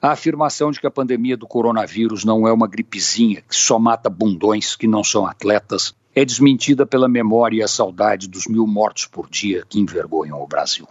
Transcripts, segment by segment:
A afirmação de que a pandemia do coronavírus não é uma gripezinha que só mata bundões que não são atletas é desmentida pela memória e a saudade dos mil mortos por dia que envergonham o Brasil.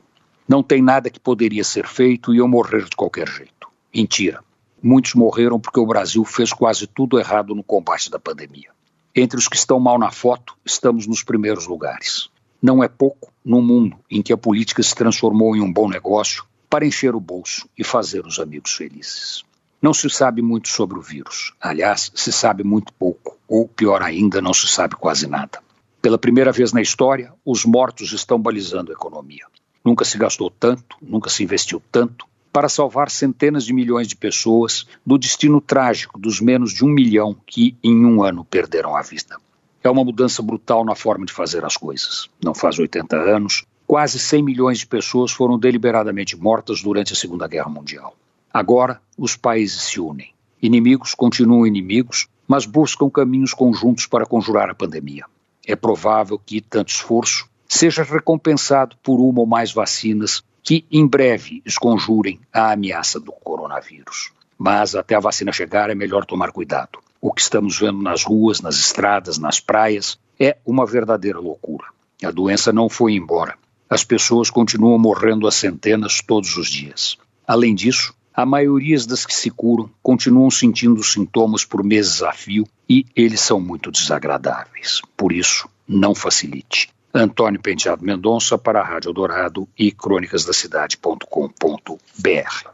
Não tem nada que poderia ser feito e eu morrer de qualquer jeito. Mentira. Muitos morreram porque o Brasil fez quase tudo errado no combate da pandemia. Entre os que estão mal na foto, estamos nos primeiros lugares. Não é pouco no mundo em que a política se transformou em um bom negócio para encher o bolso e fazer os amigos felizes. Não se sabe muito sobre o vírus. Aliás, se sabe muito pouco, ou pior ainda, não se sabe quase nada. Pela primeira vez na história, os mortos estão balizando a economia. Nunca se gastou tanto, nunca se investiu tanto para salvar centenas de milhões de pessoas do destino trágico dos menos de um milhão que, em um ano, perderam a vida. É uma mudança brutal na forma de fazer as coisas. Não faz 80 anos, quase 100 milhões de pessoas foram deliberadamente mortas durante a Segunda Guerra Mundial. Agora, os países se unem. Inimigos continuam inimigos, mas buscam caminhos conjuntos para conjurar a pandemia. É provável que tanto esforço seja recompensado por uma ou mais vacinas que em breve esconjurem a ameaça do coronavírus. Mas até a vacina chegar é melhor tomar cuidado. O que estamos vendo nas ruas, nas estradas, nas praias é uma verdadeira loucura. A doença não foi embora. As pessoas continuam morrendo a centenas todos os dias. Além disso, a maioria das que se curam continuam sentindo sintomas por meses a fio e eles são muito desagradáveis. Por isso, não facilite. Antônio Penteado Mendonça para a Rádio Dourado e crônicasdacidade.com.br.